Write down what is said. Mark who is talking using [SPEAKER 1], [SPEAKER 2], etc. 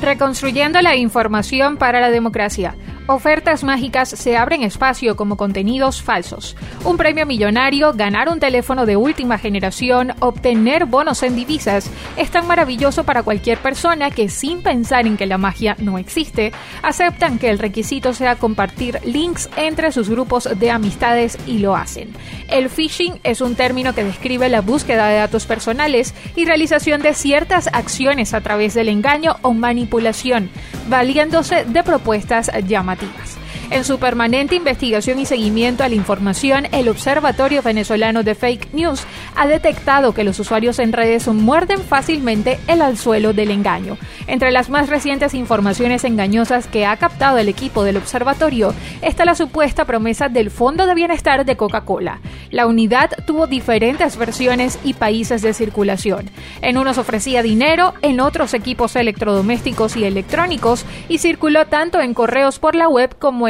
[SPEAKER 1] Reconstruyendo la información para la democracia. Ofertas mágicas se abren espacio como contenidos falsos. Un premio millonario, ganar un teléfono de última generación, obtener bonos en divisas es tan maravilloso para cualquier persona que sin pensar en que la magia no existe, aceptan que el requisito sea compartir links entre sus grupos de amistades y lo hacen. El phishing es un término que describe la búsqueda de datos personales y realización de ciertas acciones a través del engaño o manipulación, valiéndose de propuestas llamativas. En su permanente investigación y seguimiento a la información, el Observatorio Venezolano de Fake News ha detectado que los usuarios en redes muerden fácilmente el anzuelo del engaño. Entre las más recientes informaciones engañosas que ha captado el equipo del observatorio está la supuesta promesa del Fondo de Bienestar de Coca-Cola. La unidad tuvo diferentes versiones y países de circulación. En unos ofrecía dinero, en otros equipos electrodomésticos y electrónicos y circuló tanto en correos por la web como